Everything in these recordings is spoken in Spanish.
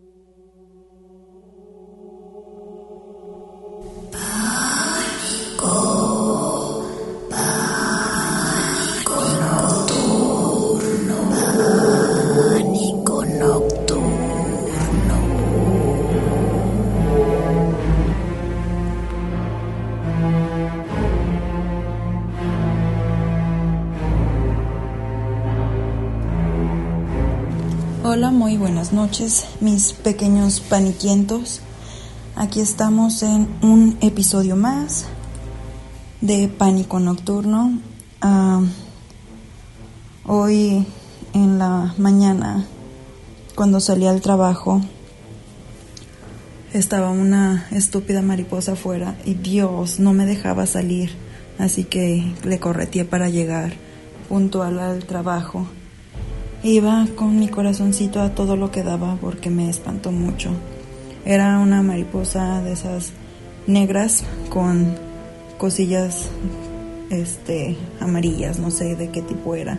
you noches, mis pequeños paniquientos. Aquí estamos en un episodio más de Pánico Nocturno. Ah, hoy en la mañana, cuando salí al trabajo, estaba una estúpida mariposa afuera y Dios no me dejaba salir, así que le correteé para llegar puntual al trabajo. Iba con mi corazoncito a todo lo que daba porque me espantó mucho. Era una mariposa de esas negras con cosillas este amarillas, no sé de qué tipo era,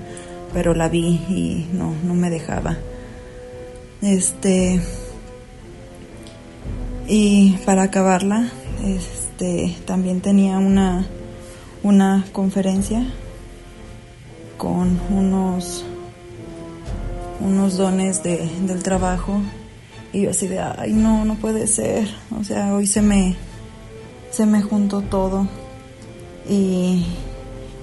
pero la vi y no no me dejaba. Este y para acabarla, este también tenía una una conferencia con unos unos dones de, del trabajo. Y yo así de, ay no, no puede ser, o sea, hoy se me, se me juntó todo. Y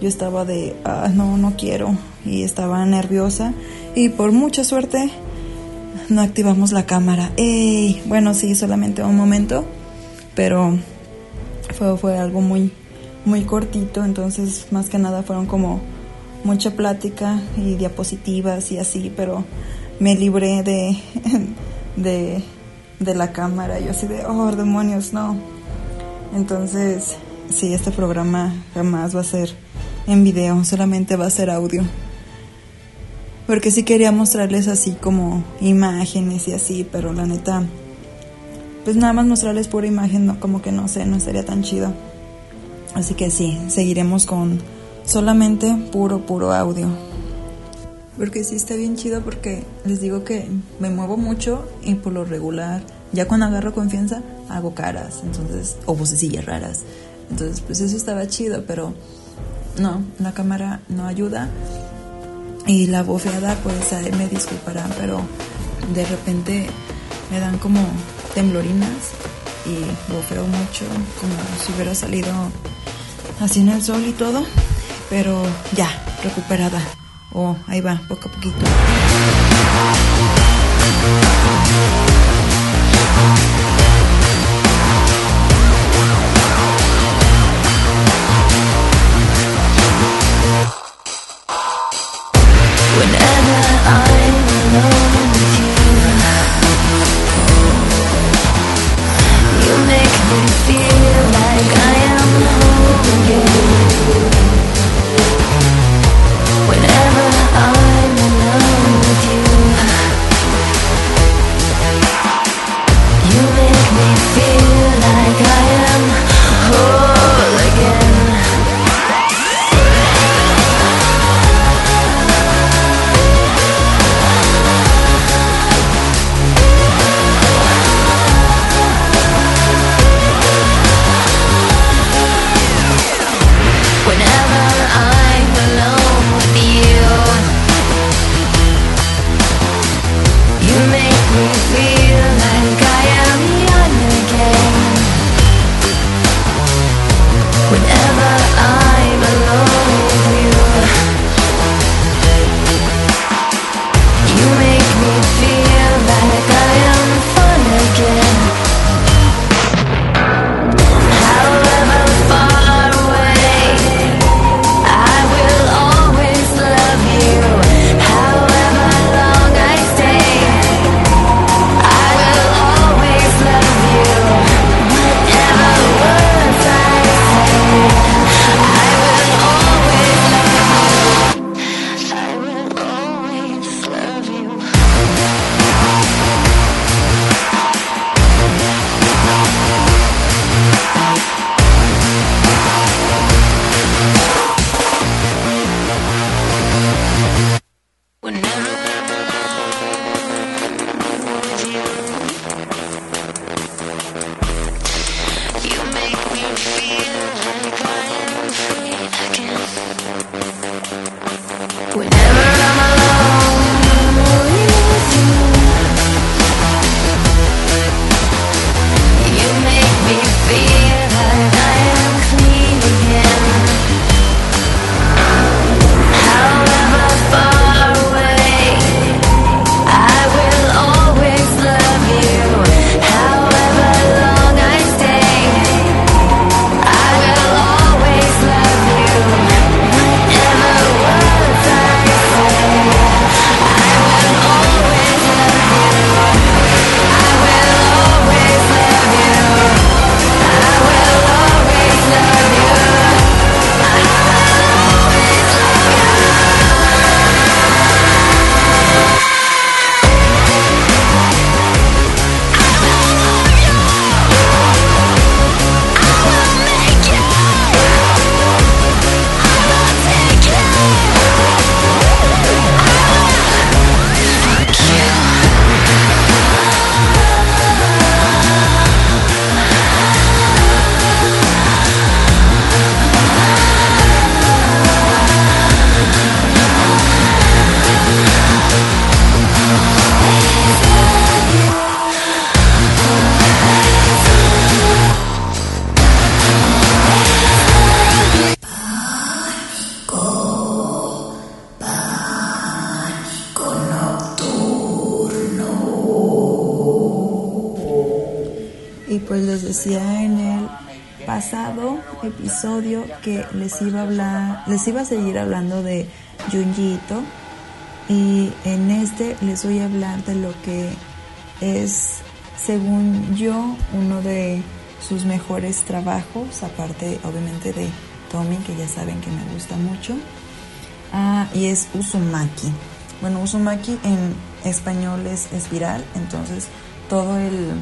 yo estaba de, ah, no, no quiero y estaba nerviosa. Y por mucha suerte no activamos la cámara. Bueno, sí, solamente un momento, pero fue, fue algo muy, muy cortito, entonces más que nada fueron como mucha plática y diapositivas y así, pero me libré de, de, la cámara. Yo así de, oh, demonios, no. Entonces, sí, este programa jamás va a ser en video, solamente va a ser audio. Porque sí quería mostrarles así como imágenes y así, pero la neta, pues nada más mostrarles pura imagen, no, como que no sé, no sería tan chido. Así que sí, seguiremos con solamente puro, puro audio. Porque sí está bien chido porque les digo que me muevo mucho y por lo regular, ya cuando agarro confianza, hago caras, entonces, o vocecillas raras. Entonces, pues eso estaba chido, pero no, la cámara no ayuda. Y la bofeada, pues me disculparán, pero de repente me dan como temblorinas y bofeo mucho, como si hubiera salido así en el sol y todo pero ya, recuperada. Oh, ahí va, poco a poquito. Les iba a seguir hablando de Junji y en este les voy a hablar de lo que es, según yo, uno de sus mejores trabajos, aparte obviamente de Tommy, que ya saben que me gusta mucho, ah, y es Uzumaki. Bueno, Uzumaki en español es espiral, entonces todo el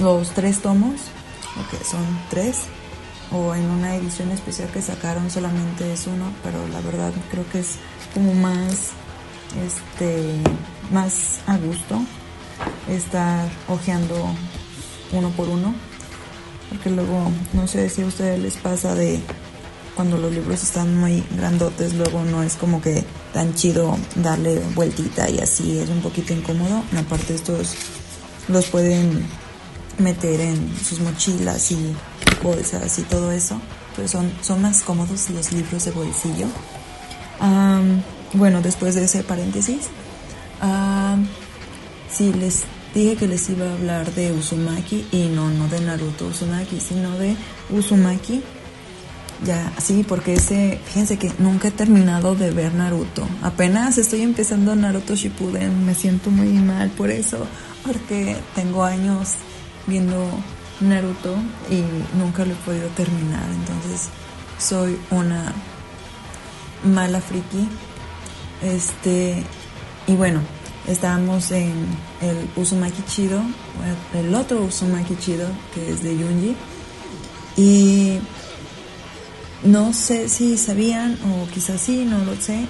los tres tomos, que son tres, o en una edición especial que sacaron solamente es uno, pero la verdad creo que es como más este más a gusto estar hojeando uno por uno porque luego no sé si a ustedes les pasa de cuando los libros están muy grandotes luego no es como que tan chido darle vueltita y así es un poquito incómodo. Aparte estos los pueden meter en sus mochilas y bolsas y todo eso pues son, son más cómodos los libros de bolsillo bueno después de ese paréntesis sí les dije que les iba a hablar de Uzumaki y no, no de Naruto Uzumaki, sino de Uzumaki. Ya, sí, porque ese, fíjense que nunca he terminado de ver Naruto. Apenas estoy empezando Naruto Shippuden, me siento muy mal por eso, porque tengo años viendo Naruto y nunca lo he podido terminar, entonces soy una mala friki. Este, y bueno, estábamos en el Uzumaki Chido, el otro Uzumaki Chido que es de Yunji. Y no sé si sabían o quizás sí, no lo sé,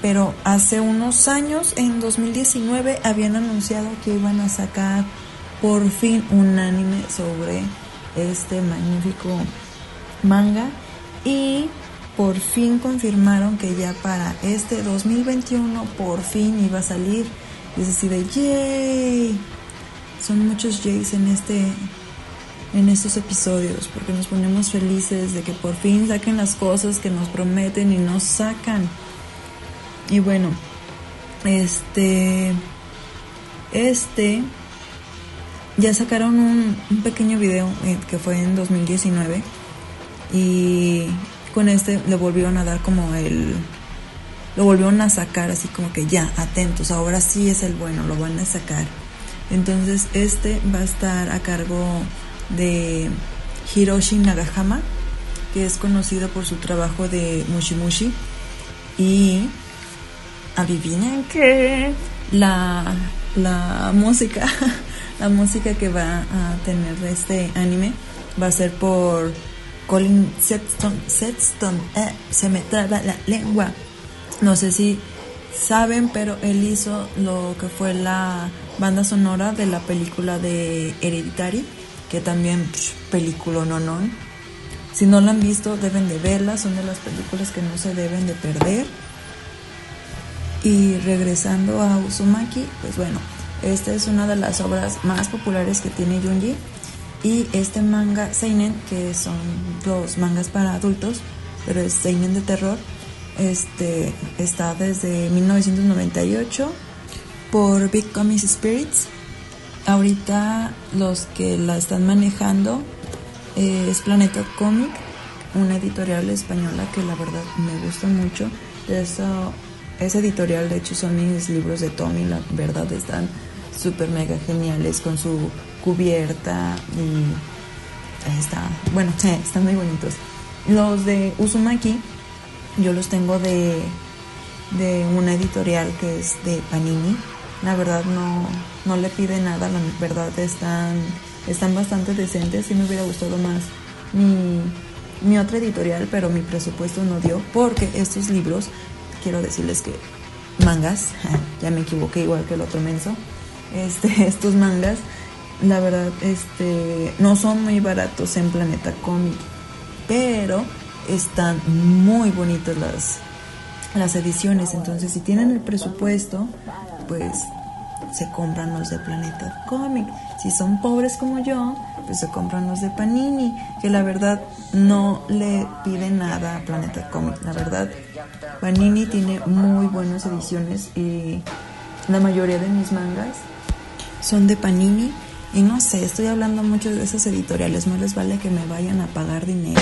pero hace unos años, en 2019, habían anunciado que iban a sacar por fin un anime sobre este magnífico manga y por fin confirmaron que ya para este 2021 por fin iba a salir y es así de yay. Son muchos yays en este en estos episodios porque nos ponemos felices de que por fin saquen las cosas que nos prometen y nos sacan. Y bueno, este este ya sacaron un, pequeño video eh, que fue en 2019 y con este le volvieron a dar como el lo volvieron a sacar así como que ya, atentos, ahora sí es el bueno, lo van a sacar. Entonces este va a estar a cargo de Hiroshi Nagahama, que es conocido por su trabajo de Mushimushi. Y adivinen que la, la música, la música que va a tener este anime va a ser por Colin Sexton, Sexton, eh, se me traba la lengua. No sé si saben, pero él hizo lo que fue la banda sonora de la película de Hereditary, que también película no no. Si no la han visto, deben de verla, son de las películas que no se deben de perder. Y regresando a Uzumaki, pues bueno, esta es una de las obras más populares que tiene Junji. Y este manga Seinen, que son dos mangas para adultos, pero es Seinen de terror, este, está desde 1998 por Big Comics Spirits. Ahorita los que la están manejando eh, es Planeta Comic, una editorial española que la verdad me gusta mucho. Eso, ese editorial, de hecho, son mis libros de Tommy, la verdad están súper mega geniales con su cubierta y está, bueno, están muy bonitos. Los de Uzumaki yo los tengo de, de una editorial que es de Panini. La verdad no, no le pide nada, la verdad están, están bastante decentes. Sí me hubiera gustado más mi, mi otra editorial, pero mi presupuesto no dio porque estos libros, quiero decirles que mangas, ya me equivoqué igual que el otro menso, este, estos mangas, la verdad, este, no son muy baratos en Planeta Comic, pero están muy bonitas las, las ediciones. Entonces, si tienen el presupuesto, pues se compran los de Planeta Comic. Si son pobres como yo, pues se compran los de Panini, que la verdad no le pide nada a Planeta Comic. La verdad, Panini tiene muy buenas ediciones y la mayoría de mis mangas son de Panini Y no sé, estoy hablando mucho de esas editoriales, no les vale que me vayan a pagar dinero.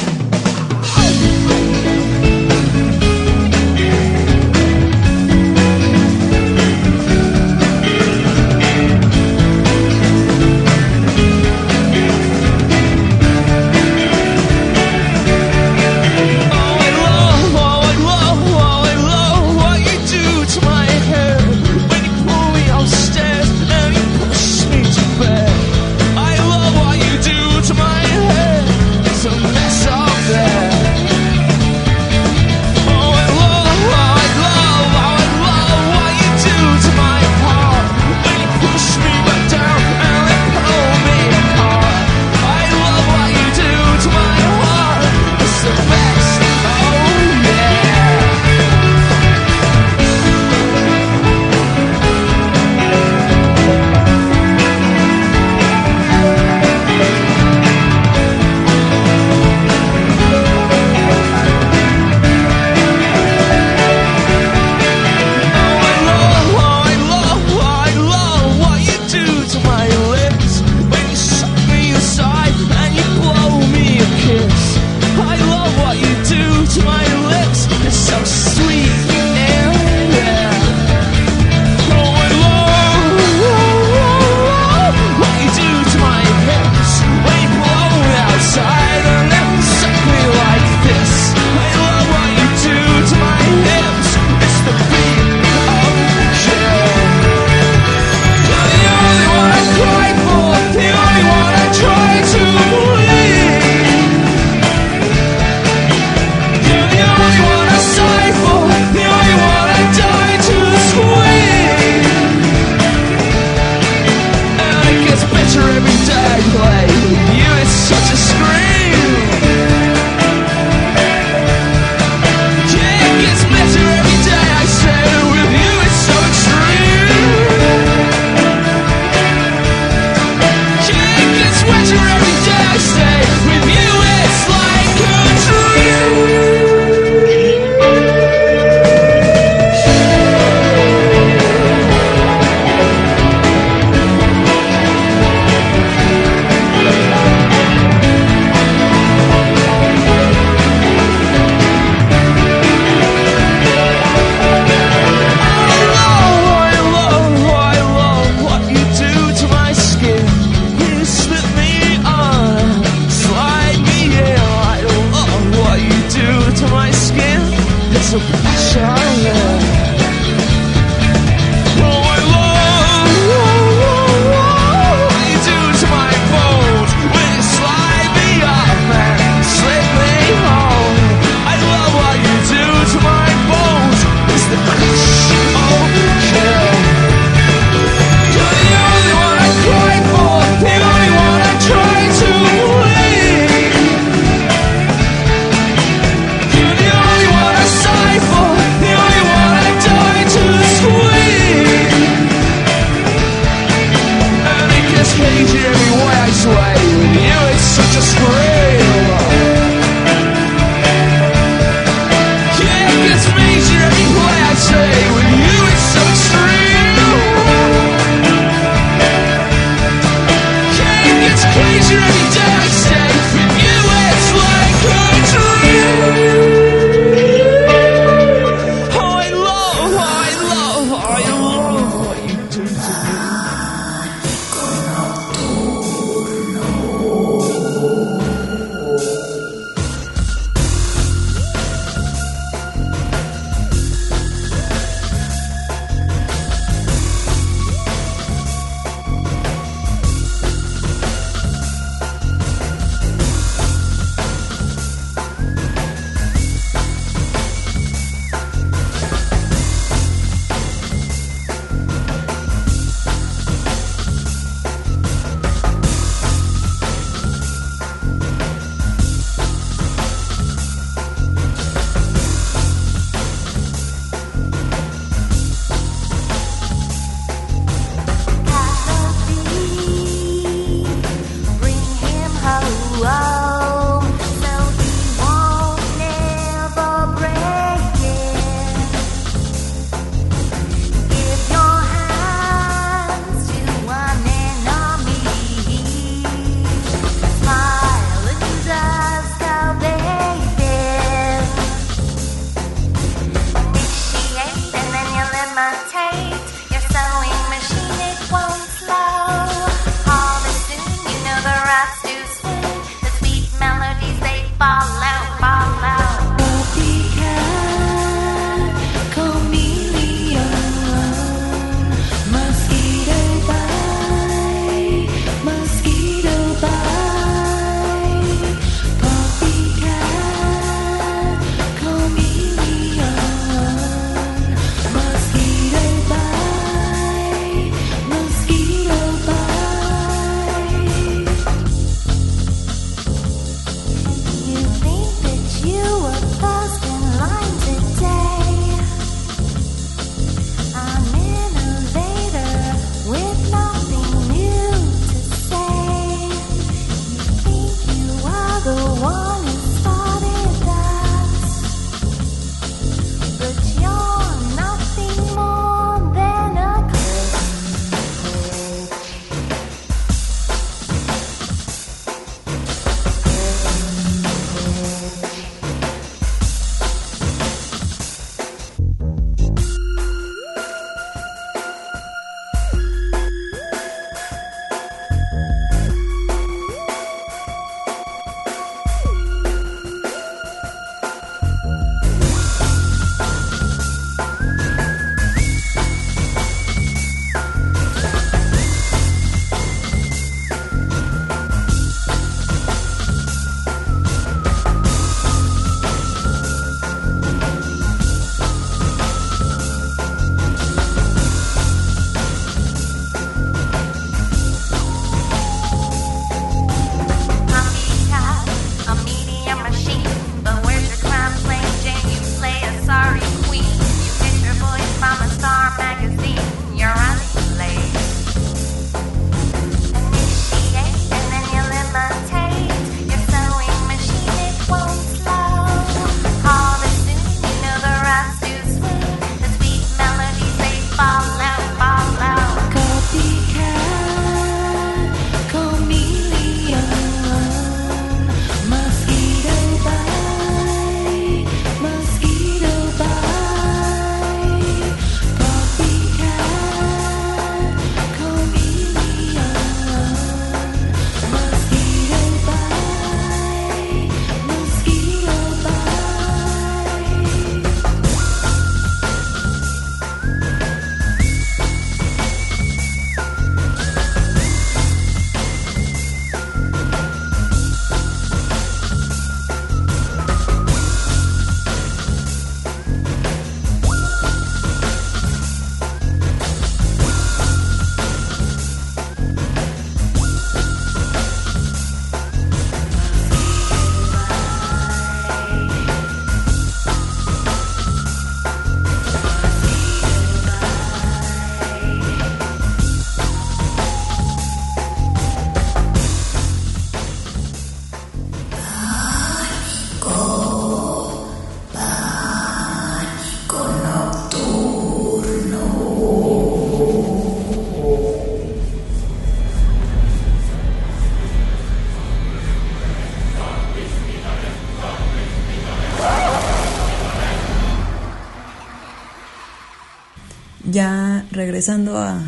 Regresando a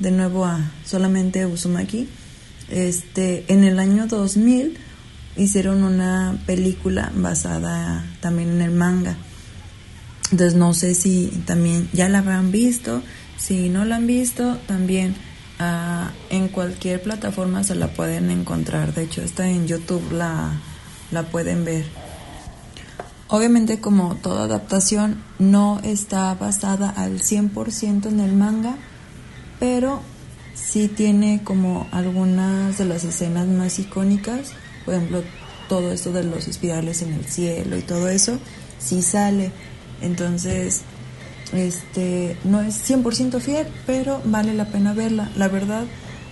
de nuevo a solamente Uzumaki, este, en el año 2000 hicieron una película basada también en el manga. Entonces no sé si también ya la habrán visto, si no la han visto, también ah, en cualquier plataforma se la pueden encontrar. De hecho, está en YouTube, la, la pueden ver. Obviamente como toda adaptación no está basada al 100% en el manga, pero sí tiene como algunas de las escenas más icónicas, por ejemplo, todo esto de los espirales en el cielo y todo eso, sí sale. Entonces, este, no es 100% fiel, pero vale la pena verla. La verdad,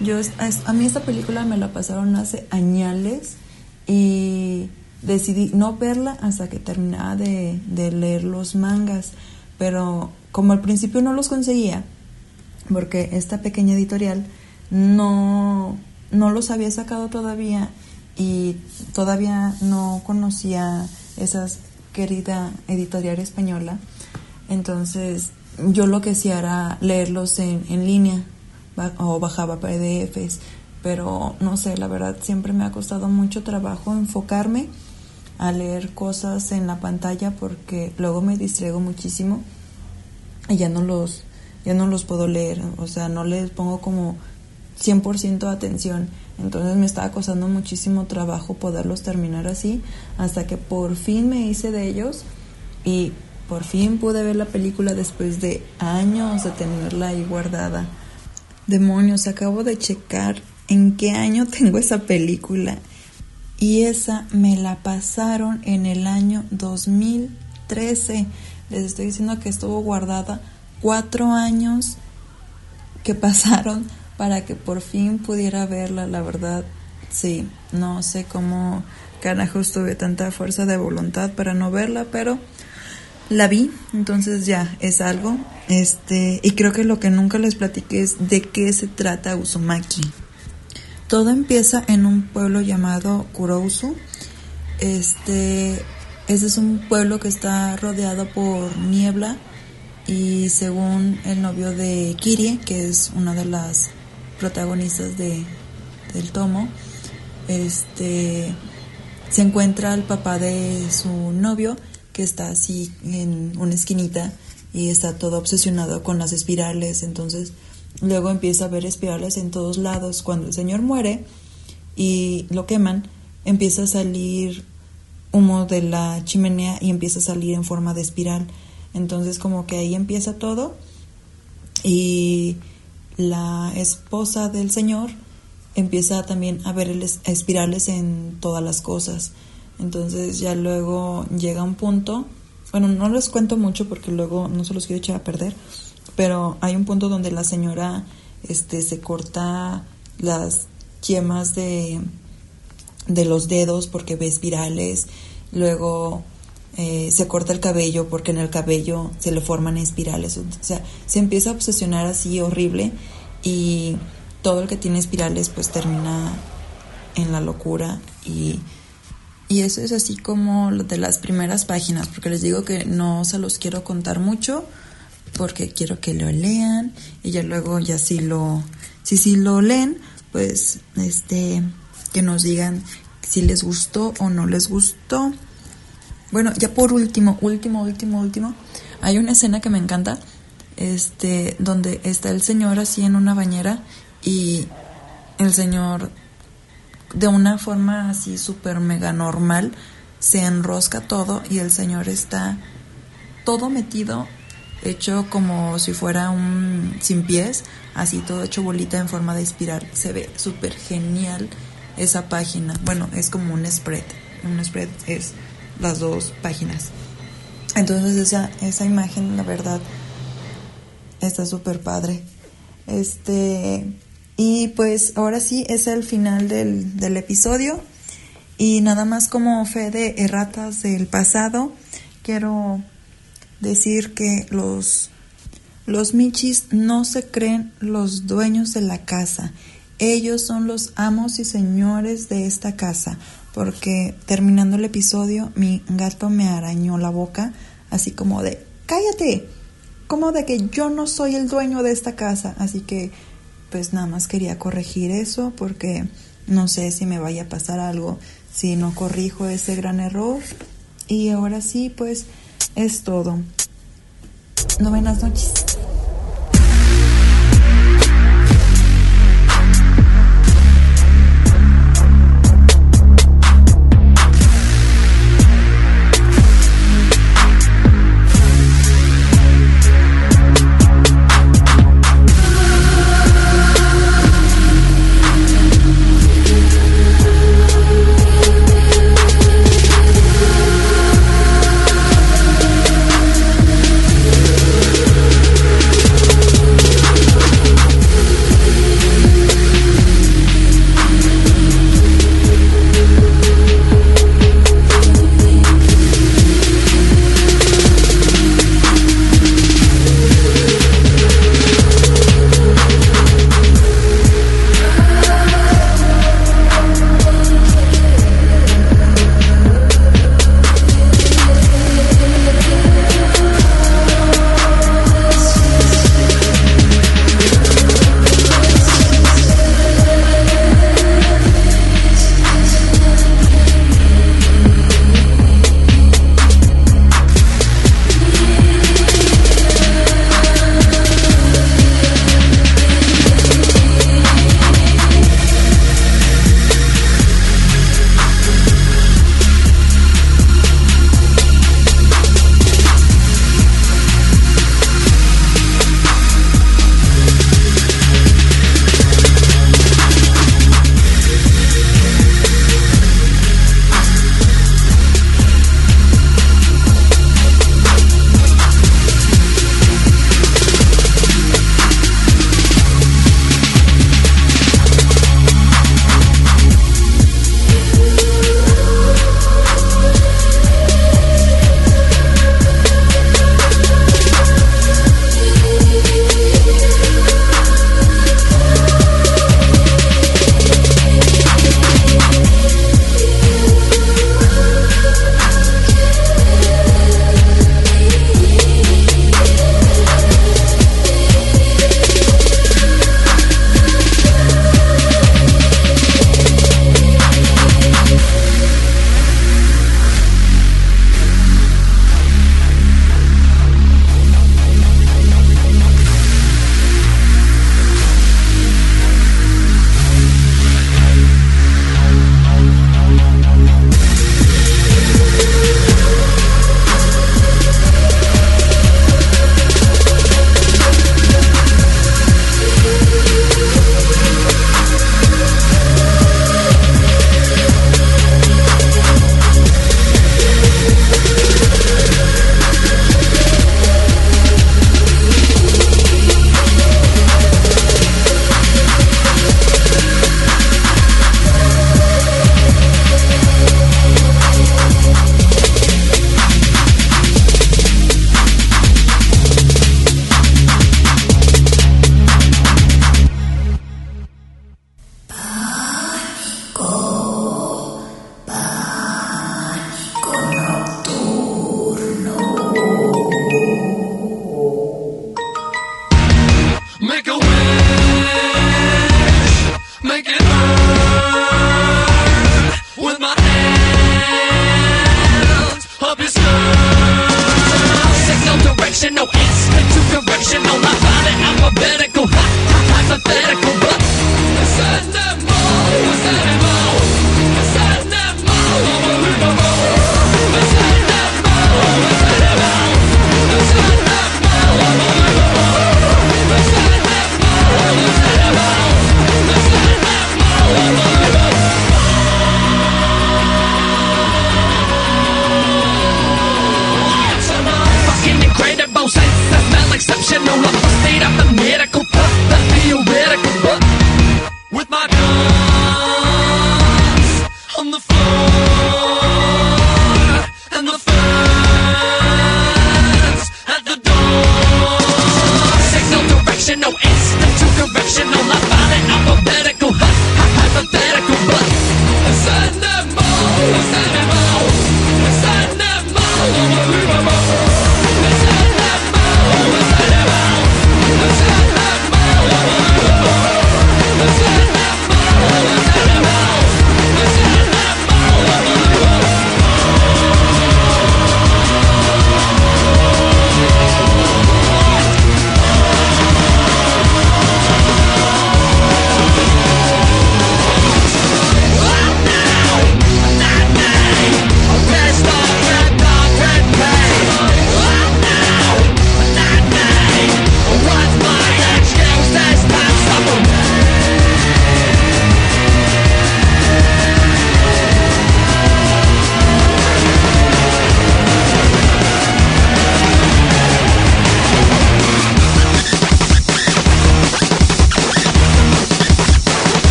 yo a mí esta película me la pasaron hace añales y decidí no verla hasta que terminaba de, de leer los mangas, pero como al principio no los conseguía, porque esta pequeña editorial no, no los había sacado todavía y todavía no conocía esa querida editorial española. Entonces yo lo que hacía era leerlos en, en línea o bajaba PDFs, pero no sé, la verdad siempre me ha costado mucho trabajo enfocarme a leer cosas en la pantalla porque luego me distraigo muchísimo y ya no los ya no los puedo leer, o sea, no les pongo como 100% atención. Entonces me estaba costando muchísimo trabajo poderlos terminar así, hasta que por fin me hice de ellos y por fin pude ver la película después de años de tenerla ahí guardada. Demonios, acabo de checar en qué año tengo esa película. Y esa me la pasaron en el año 2013. Les estoy diciendo que estuvo guardada cuatro años que pasaron para que por fin pudiera verla, la verdad, sí, no sé cómo carajos tuve tanta fuerza de voluntad para no verla, pero la vi, entonces ya es algo, este, y creo que lo que nunca les platiqué es de qué se trata Uzumaki. Todo empieza en un pueblo llamado Kurousu, este, es un pueblo que está rodeado por niebla, y según el novio de Kirie, que es una de las protagonistas de, del tomo, este se encuentra el papá de su novio que está así en una esquinita y está todo obsesionado con las espirales, entonces luego empieza a ver espirales en todos lados. Cuando el señor muere y lo queman, empieza a salir humo de la chimenea y empieza a salir en forma de espiral. Entonces como que ahí empieza todo y la esposa del Señor empieza también a ver espirales en todas las cosas. Entonces ya luego llega un punto, bueno, no les cuento mucho porque luego no se los quiero echar a perder, pero hay un punto donde la señora este, se corta las yemas de, de los dedos porque ve espirales, luego eh, se corta el cabello porque en el cabello se le forman espirales. O sea, se empieza a obsesionar así horrible y todo el que tiene espirales pues termina en la locura y, y eso es así como de las primeras páginas, porque les digo que no se los quiero contar mucho porque quiero que lo lean y ya luego ya si lo si si lo leen pues este que nos digan si les gustó o no les gustó. Bueno, ya por último, último, último, último, hay una escena que me encanta, este, donde está el señor así en una bañera y el señor de una forma así súper mega normal se enrosca todo y el señor está todo metido, hecho como si fuera un sin pies, así todo hecho bolita en forma de espiral. Se ve súper genial esa página. Bueno, es como un spread. Un spread es las dos páginas. Entonces esa, esa imagen, la verdad, está súper padre. Este, y pues ahora sí es el final del, del episodio. Y nada más como fe de erratas del pasado, quiero decir que los, los Michis no se creen los dueños de la casa. Ellos son los amos y señores de esta casa porque terminando el episodio mi gato me arañó la boca así como de cállate ¿Cómo de que yo no soy el dueño de esta casa? Así que pues nada más quería corregir eso porque no sé si me vaya a pasar algo si no corrijo ese gran error. Y ahora sí, pues es todo. No buenas noches.